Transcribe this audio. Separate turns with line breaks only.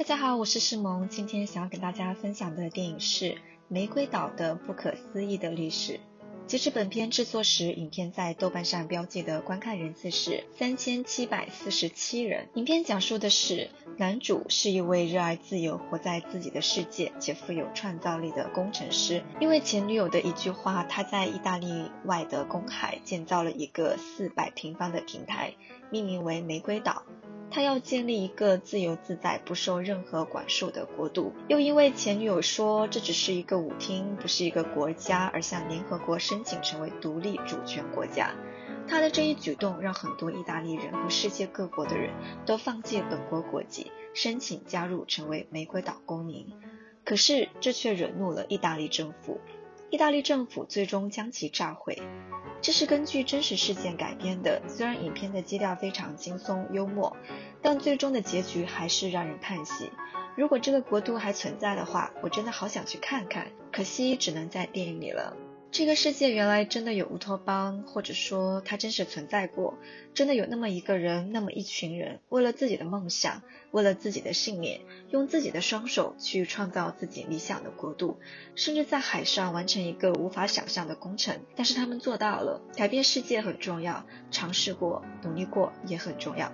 大家好，我是诗萌，今天想要跟大家分享的电影是《玫瑰岛的不可思议的历史》。截至本片制作时，影片在豆瓣上标记的观看人次是三千七百四十七人。影片讲述的是男主是一位热爱自由、活在自己的世界且富有创造力的工程师。因为前女友的一句话，他在意大利外的公海建造了一个四百平方的平台，命名为玫瑰岛。他要建立一个自由自在、不受任何管束的国度，又因为前女友说这只是一个舞厅，不是一个国家，而向联合国申请成为独立主权国家。他的这一举动让很多意大利人和世界各国的人都放弃本国国籍，申请加入成为玫瑰岛公民。可是这却惹怒了意大利政府，意大利政府最终将其炸毁。这是根据真实事件改编的，虽然影片的基调非常轻松幽默，但最终的结局还是让人叹息。如果这个国度还存在的话，我真的好想去看看，可惜只能在电影里了。这个世界原来真的有乌托邦，或者说它真实存在过。真的有那么一个人，那么一群人，为了自己的梦想，为了自己的信念，用自己的双手去创造自己理想的国度，甚至在海上完成一个无法想象的工程。但是他们做到了。改变世界很重要，尝试过、努力过也很重要。